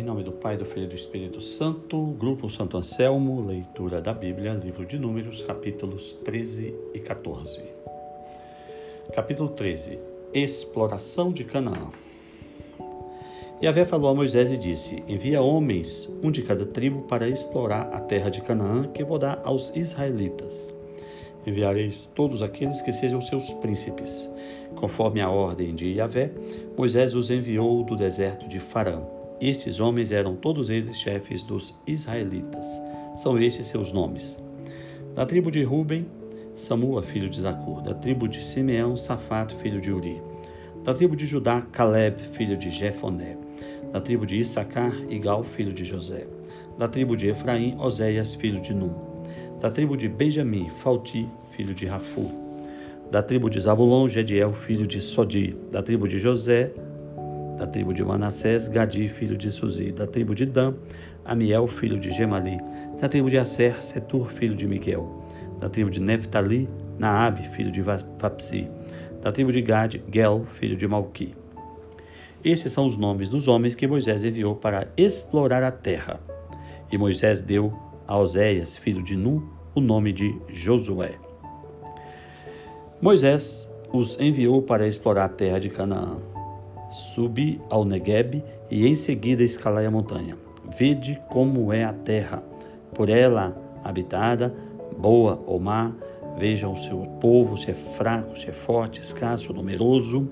Em nome do Pai, do Filho e do Espírito Santo, Grupo Santo Anselmo, leitura da Bíblia, livro de Números, capítulos 13 e 14. Capítulo 13 Exploração de Canaã. E Avé falou a Moisés e disse: Envia homens, um de cada tribo, para explorar a terra de Canaã, que vou dar aos israelitas. Enviareis todos aqueles que sejam seus príncipes. Conforme a ordem de Yahvé, Moisés os enviou do deserto de Farã estes homens eram todos eles chefes dos israelitas. São estes seus nomes. Da tribo de Ruben, Samua, filho de Zacur. Da tribo de Simeão, Safato, filho de Uri. Da tribo de Judá, Caleb, filho de Jefoné. Da tribo de Issacar, Igal, filho de José. Da tribo de Efraim, Oséias, filho de Num. Da tribo de Benjamim, Falti, filho de Rafu. Da tribo de Zabulon, Gediel, filho de Sodi. Da tribo de José, da tribo de Manassés, Gadi, filho de Suzi, da tribo de Dan, Amiel, filho de Gemali, da tribo de Aser, Setur, filho de Miguel, da tribo de Neftali, Naabe, filho de Vapsi, da tribo de Gad, Gel, filho de Malqui. Esses são os nomes dos homens que Moisés enviou para explorar a terra. E Moisés deu a Oséias, filho de Nun, o nome de Josué. Moisés os enviou para explorar a terra de Canaã subi ao Negueb e em seguida escalai a montanha. Vede como é a terra, por ela habitada, boa ou má. Vejam o seu povo, se é fraco, se é forte, escasso, numeroso.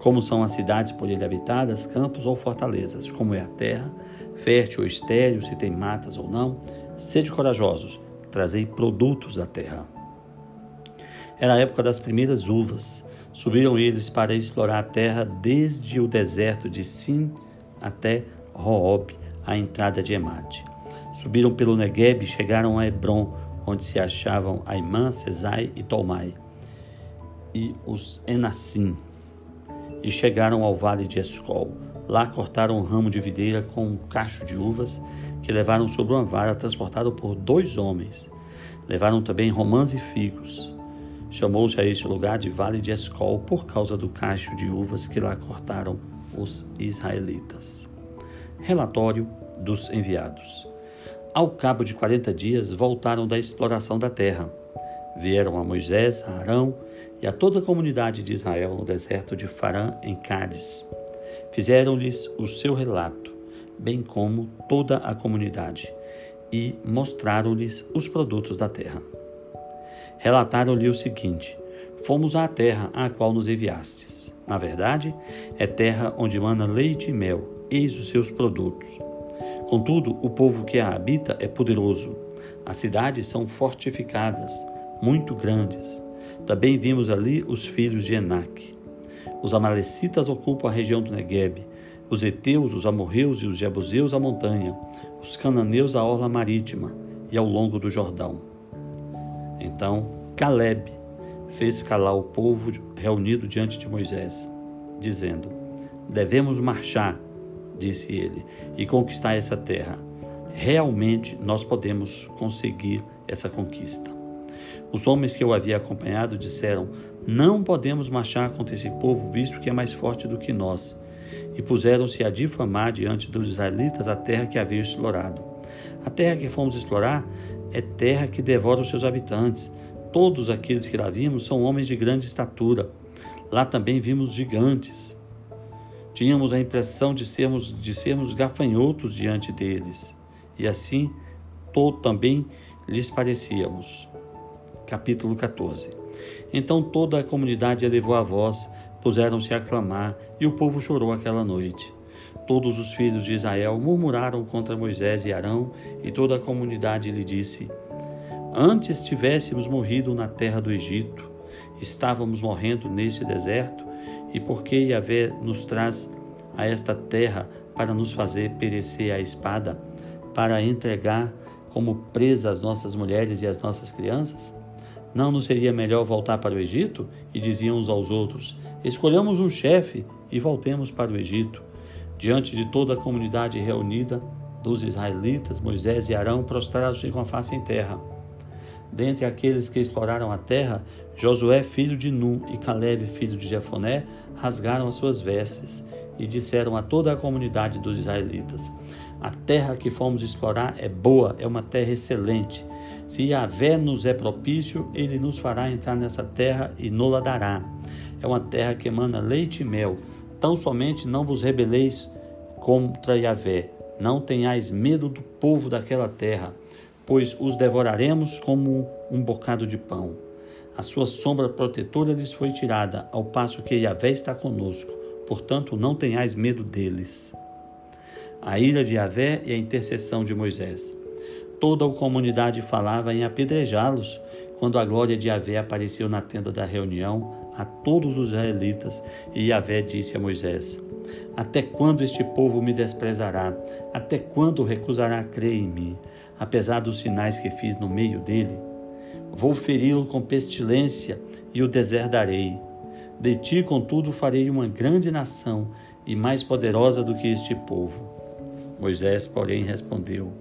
Como são as cidades por ele habitadas, campos ou fortalezas. Como é a terra, fértil ou estéril, se tem matas ou não. Sede corajosos, trazei produtos da terra. Era a época das primeiras uvas. Subiram eles para explorar a terra desde o deserto de Sim até Roob, a entrada de Emate. Subiram pelo Negueb e chegaram a Hebron, onde se achavam Aimã, Cesai e Tolmai, e os Enassim. E chegaram ao vale de Escol. Lá cortaram um ramo de videira com um cacho de uvas que levaram sobre uma vara transportado por dois homens. Levaram também romãs e figos. Chamou-se a este lugar de Vale de Escol por causa do cacho de uvas que lá cortaram os israelitas. Relatório dos enviados. Ao cabo de quarenta dias, voltaram da exploração da terra. Vieram a Moisés, a Arão e a toda a comunidade de Israel no deserto de Farã, em Cádiz. Fizeram-lhes o seu relato, bem como toda a comunidade, e mostraram-lhes os produtos da terra relataram-lhe o seguinte: Fomos à terra à qual nos enviastes. Na verdade, é terra onde mana leite e mel, eis os seus produtos. Contudo, o povo que a habita é poderoso. As cidades são fortificadas, muito grandes. Também vimos ali os filhos de Enac. Os amalecitas ocupam a região do Negueb, os heteus, os amorreus e os jebuseus a montanha, os cananeus a orla marítima e ao longo do Jordão. Então Caleb fez calar o povo reunido diante de Moisés, dizendo: Devemos marchar, disse ele, e conquistar essa terra. Realmente nós podemos conseguir essa conquista. Os homens que eu havia acompanhado disseram: Não podemos marchar contra esse povo, visto que é mais forte do que nós. E puseram-se a difamar diante dos israelitas a terra que haviam explorado. A terra que fomos explorar é terra que devora os seus habitantes. Todos aqueles que lá vimos são homens de grande estatura. Lá também vimos gigantes. Tínhamos a impressão de sermos, de sermos gafanhotos diante deles. E assim todo, também lhes parecíamos. Capítulo 14 Então toda a comunidade elevou a voz, puseram-se a clamar, e o povo chorou aquela noite. Todos os filhos de Israel murmuraram contra Moisés e Arão, e toda a comunidade lhe disse: Antes tivéssemos morrido na terra do Egito, estávamos morrendo neste deserto, e por que Yahvé nos traz a esta terra para nos fazer perecer a espada, para entregar como presa as nossas mulheres e as nossas crianças? Não nos seria melhor voltar para o Egito? E diziam uns aos outros: Escolhamos um chefe e voltemos para o Egito. Diante de toda a comunidade reunida dos israelitas, Moisés e Arão prostraram-se com a face em terra. Dentre aqueles que exploraram a terra, Josué, filho de Nun, e Caleb, filho de Jefoné, rasgaram as suas vestes e disseram a toda a comunidade dos israelitas: A terra que fomos explorar é boa, é uma terra excelente. Se Yahvé nos é propício, ele nos fará entrar nessa terra e nola dará. É uma terra que emana leite e mel. Tão somente não vos rebeleis contra Yahvé. Não tenhais medo do povo daquela terra, pois os devoraremos como um bocado de pão. A sua sombra protetora lhes foi tirada, ao passo que Yahvé está conosco. Portanto, não tenhais medo deles. A ira de Yahvé e a intercessão de Moisés. Toda a comunidade falava em apedrejá-los quando a glória de Yahvé apareceu na tenda da reunião a todos os israelitas. E Yahvé disse a Moisés: Até quando este povo me desprezará? Até quando recusará crer em mim, apesar dos sinais que fiz no meio dele? Vou feri-lo com pestilência e o deserdarei. De ti, contudo, farei uma grande nação e mais poderosa do que este povo. Moisés, porém, respondeu: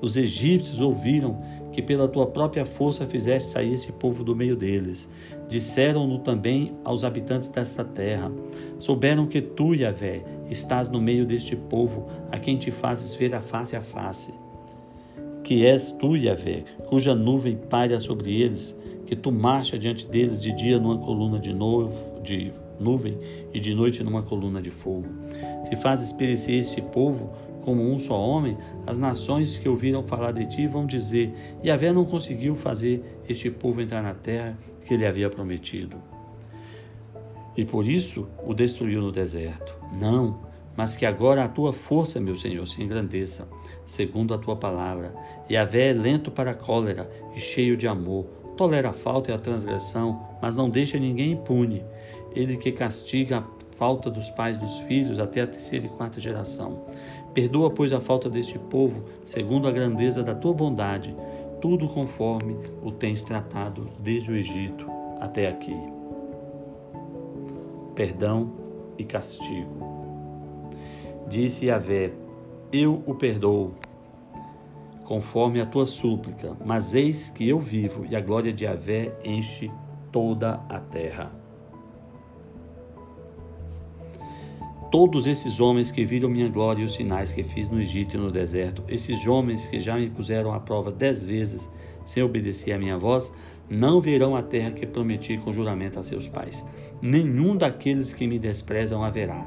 Os egípcios ouviram que pela tua própria força fizeste sair este povo do meio deles. Disseram-no também aos habitantes desta terra. Souberam que tu, Yahvé, estás no meio deste povo, a quem te fazes ver a face a face que és tu, Yahvé, cuja nuvem paira sobre eles, que tu marcha diante deles de dia numa coluna de, novo, de nuvem e de noite numa coluna de fogo. Se fazes perecer este povo como um só homem, as nações que ouviram falar de ti vão dizer: Yahvé não conseguiu fazer este povo entrar na terra que ele havia prometido. E por isso o destruiu no deserto. Não, mas que agora a tua força, meu Senhor, se engrandeça, segundo a tua palavra. E a é lento para a cólera e cheio de amor, tolera a falta e a transgressão, mas não deixa ninguém impune. Ele que castiga a falta dos pais dos filhos até a terceira e quarta geração. Perdoa, pois, a falta deste povo, segundo a grandeza da tua bondade, tudo conforme o tens tratado desde o Egito até aqui. Perdão e castigo. Disse Yahvé: Eu o perdoo, conforme a tua súplica, mas eis que eu vivo e a glória de Yahvé enche toda a terra. Todos esses homens que viram minha glória e os sinais que fiz no Egito e no deserto, esses homens que já me puseram à prova dez vezes sem obedecer à minha voz, não verão a terra que prometi com juramento a seus pais. Nenhum daqueles que me desprezam haverá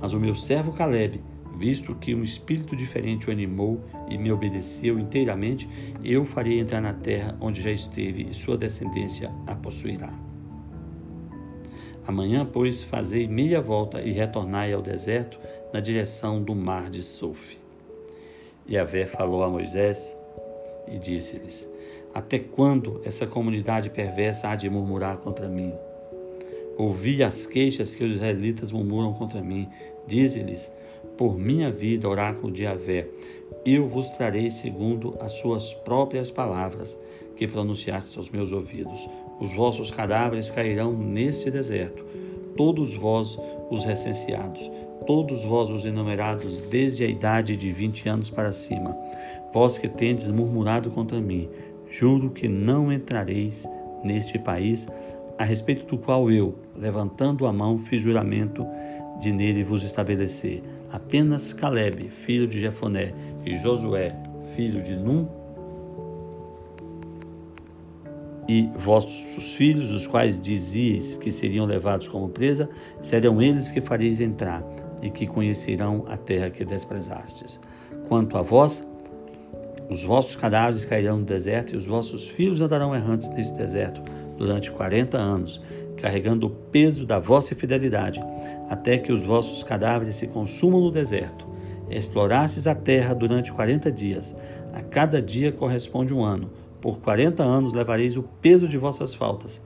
mas o meu servo Caleb, visto que um espírito diferente o animou e me obedeceu inteiramente, eu farei entrar na terra onde já esteve e sua descendência a possuirá. Amanhã, pois, fazei meia volta e retornai ao deserto na direção do mar de Sof. E Avé falou a Moisés e disse-lhes: Até quando essa comunidade perversa há de murmurar contra mim? Ouvi as queixas que os israelitas murmuram contra mim. Dize-lhes: Por minha vida, oráculo de Avé, eu vos trarei segundo as suas próprias palavras, que pronunciastes aos meus ouvidos. Os vossos cadáveres cairão neste deserto, todos vós os recenseados, todos vós os enumerados desde a idade de vinte anos para cima. Vós que tendes murmurado contra mim, juro que não entrareis neste país a respeito do qual eu, levantando a mão, fiz juramento de nele vos estabelecer. Apenas Caleb, filho de Jefoné, e Josué, filho de Num, e vossos filhos, os quais dizieis que seriam levados como presa, serão eles que fareis entrar, e que conhecerão a terra que desprezastes. Quanto a vós, os vossos cadáveres cairão no deserto, e os vossos filhos andarão errantes nesse deserto, durante quarenta anos, carregando o peso da vossa fidelidade, até que os vossos cadáveres se consumam no deserto. Explorastes a terra durante quarenta dias. A cada dia corresponde um ano. Por quarenta anos levareis o peso de vossas faltas,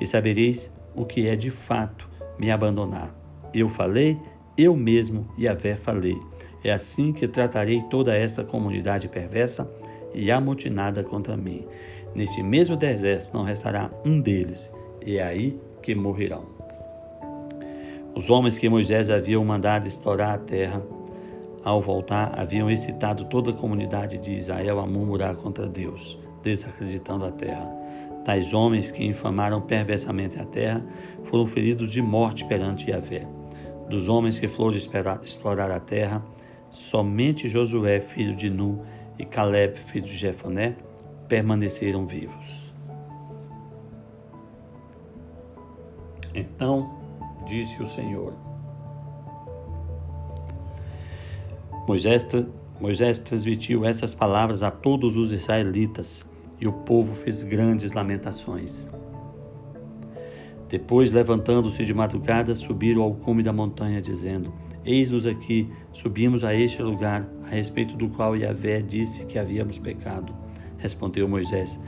e sabereis o que é de fato me abandonar. Eu falei, eu mesmo e a vé falei. É assim que tratarei toda esta comunidade perversa e amotinada contra mim. Neste mesmo deserto não restará um deles, e é aí que morrerão. Os homens que Moisés haviam mandado explorar a terra, ao voltar, haviam excitado toda a comunidade de Israel a murmurar contra Deus, desacreditando a terra. Tais homens que infamaram perversamente a terra foram feridos de morte perante Yahvé. Dos homens que foram explorar a terra, somente Josué, filho de Nu, e Caleb, filho de Jefoné, permaneceram vivos. Então disse o Senhor: Moisés, Moisés transmitiu essas palavras a todos os israelitas e o povo fez grandes lamentações. Depois, levantando-se de madrugada, subiram ao cume da montanha, dizendo: Eis-nos aqui, subimos a este lugar, a respeito do qual Yahvé disse que havíamos pecado. Respondeu Moisés: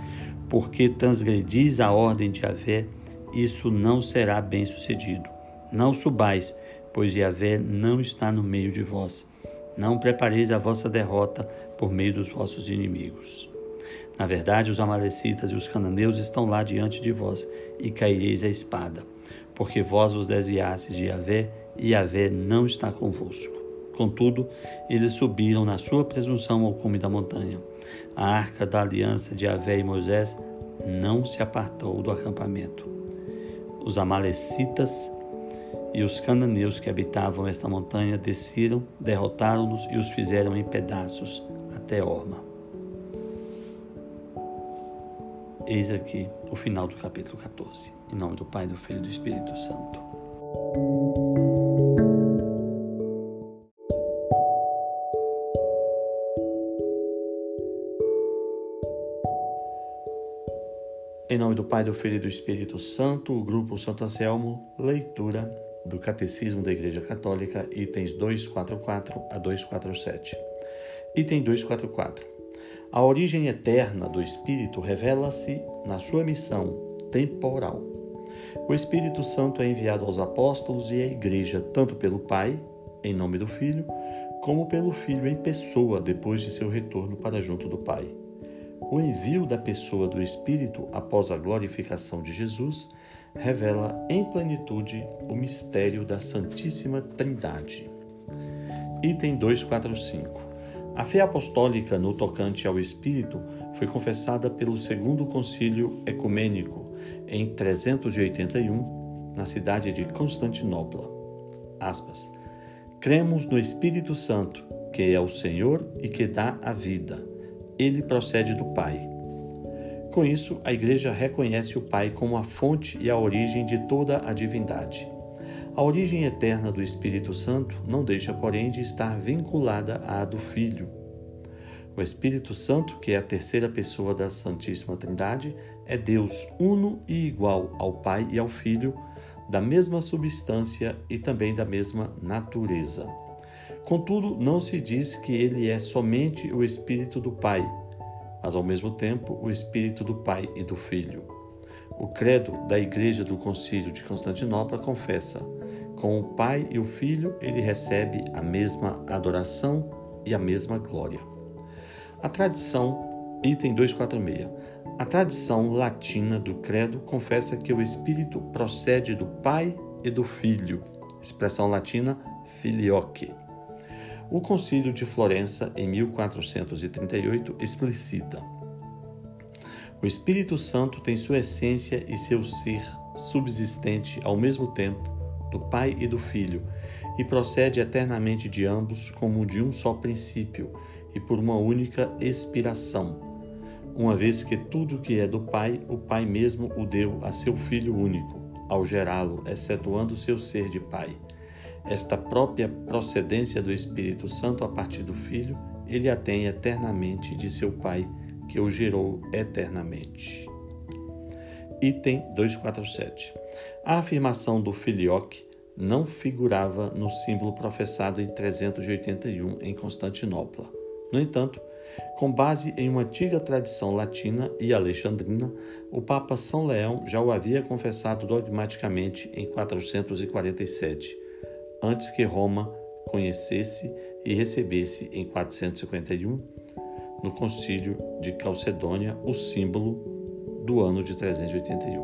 Porque transgredis a ordem de Yahvé, isso não será bem sucedido. Não subais, pois Yahvé não está no meio de vós. Não prepareis a vossa derrota por meio dos vossos inimigos. Na verdade, os Amalecitas e os cananeus estão lá diante de vós, e caireis a espada, porque vós vos desviastes de Yahvé, e Yahvé não está convosco. Contudo, eles subiram na sua presunção ao cume da montanha. A arca da aliança de Yahvé e Moisés não se apartou do acampamento. Os Amalecitas e os cananeus que habitavam esta montanha desceram, derrotaram-nos e os fizeram em pedaços até Orma. Eis aqui o final do capítulo 14. Em nome do Pai, do Filho e do Espírito Santo. Em nome do Pai, do Filho e do Espírito Santo, o grupo Santo Anselmo, leitura do Catecismo da Igreja Católica, itens 244 a 247. Item 244. A origem eterna do Espírito revela-se na sua missão temporal. O Espírito Santo é enviado aos apóstolos e à Igreja tanto pelo Pai, em nome do Filho, como pelo Filho em pessoa depois de seu retorno para junto do Pai. O envio da pessoa do Espírito após a glorificação de Jesus revela em plenitude o mistério da Santíssima Trindade. Item 245. A fé apostólica no tocante ao Espírito foi confessada pelo Segundo Concílio Ecumênico em 381, na cidade de Constantinopla. Aspas. Cremos no Espírito Santo, que é o Senhor e que dá a vida. Ele procede do Pai. Com isso, a Igreja reconhece o Pai como a fonte e a origem de toda a divindade. A origem eterna do Espírito Santo não deixa, porém, de estar vinculada à do Filho. O Espírito Santo, que é a terceira pessoa da Santíssima Trindade, é Deus uno e igual ao Pai e ao Filho, da mesma substância e também da mesma natureza. Contudo, não se diz que ele é somente o Espírito do Pai, mas ao mesmo tempo o Espírito do Pai e do Filho. O credo da Igreja do Concílio de Constantinopla confessa com o Pai e o Filho, ele recebe a mesma adoração e a mesma glória. A tradição, item 246. A tradição latina do Credo confessa que o Espírito procede do Pai e do Filho, expressão latina filioque. O Concílio de Florença, em 1438, explicita: O Espírito Santo tem sua essência e seu ser subsistente ao mesmo tempo do Pai e do Filho, e procede eternamente de ambos como de um só princípio e por uma única expiração. Uma vez que tudo que é do Pai, o Pai mesmo o deu a seu Filho único, ao gerá-lo, excetuando seu ser de Pai. Esta própria procedência do Espírito Santo a partir do Filho, ele a tem eternamente de seu Pai, que o gerou eternamente. Item 247. A afirmação do filioque não figurava no símbolo professado em 381 em Constantinopla. No entanto, com base em uma antiga tradição latina e alexandrina, o Papa São Leão já o havia confessado dogmaticamente em 447, antes que Roma conhecesse e recebesse em 451, no Concílio de Calcedônia, o símbolo do ano de 381.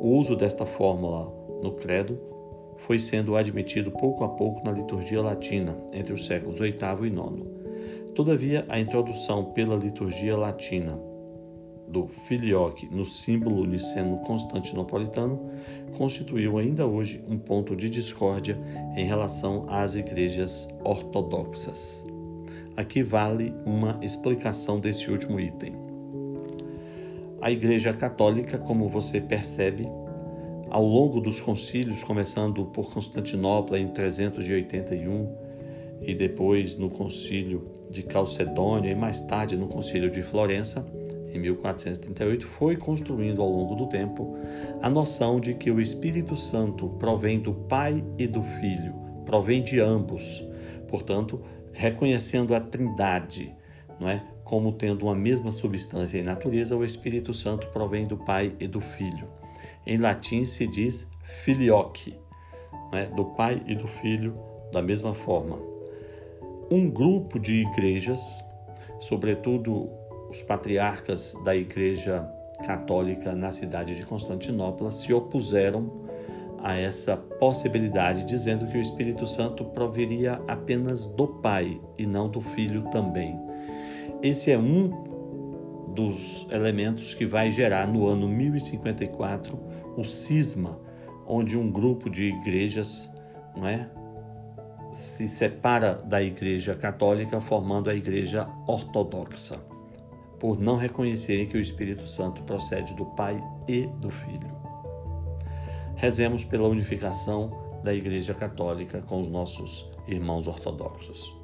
O uso desta fórmula no credo foi sendo admitido pouco a pouco na liturgia latina entre os séculos VIII e IX. Todavia, a introdução pela liturgia latina do filioque no símbolo niceno-constantinopolitano constituiu ainda hoje um ponto de discórdia em relação às igrejas ortodoxas. Aqui vale uma explicação desse último item. A Igreja Católica, como você percebe, ao longo dos concílios, começando por Constantinopla em 381 e depois no concílio de Calcedônia e mais tarde no concílio de Florença, em 1438, foi construindo ao longo do tempo a noção de que o Espírito Santo provém do Pai e do Filho, provém de ambos. Portanto, reconhecendo a Trindade, não é? Como tendo uma mesma substância e natureza, o Espírito Santo provém do Pai e do Filho. Em latim se diz filioque, é? do Pai e do Filho da mesma forma. Um grupo de igrejas, sobretudo os patriarcas da Igreja Católica na cidade de Constantinopla se opuseram a essa possibilidade, dizendo que o Espírito Santo proviria apenas do Pai e não do Filho também. Esse é um dos elementos que vai gerar no ano 1054 o cisma, onde um grupo de igrejas não é, se separa da Igreja Católica, formando a Igreja Ortodoxa por não reconhecerem que o Espírito Santo procede do Pai e do Filho. Rezemos pela unificação da Igreja Católica com os nossos irmãos ortodoxos.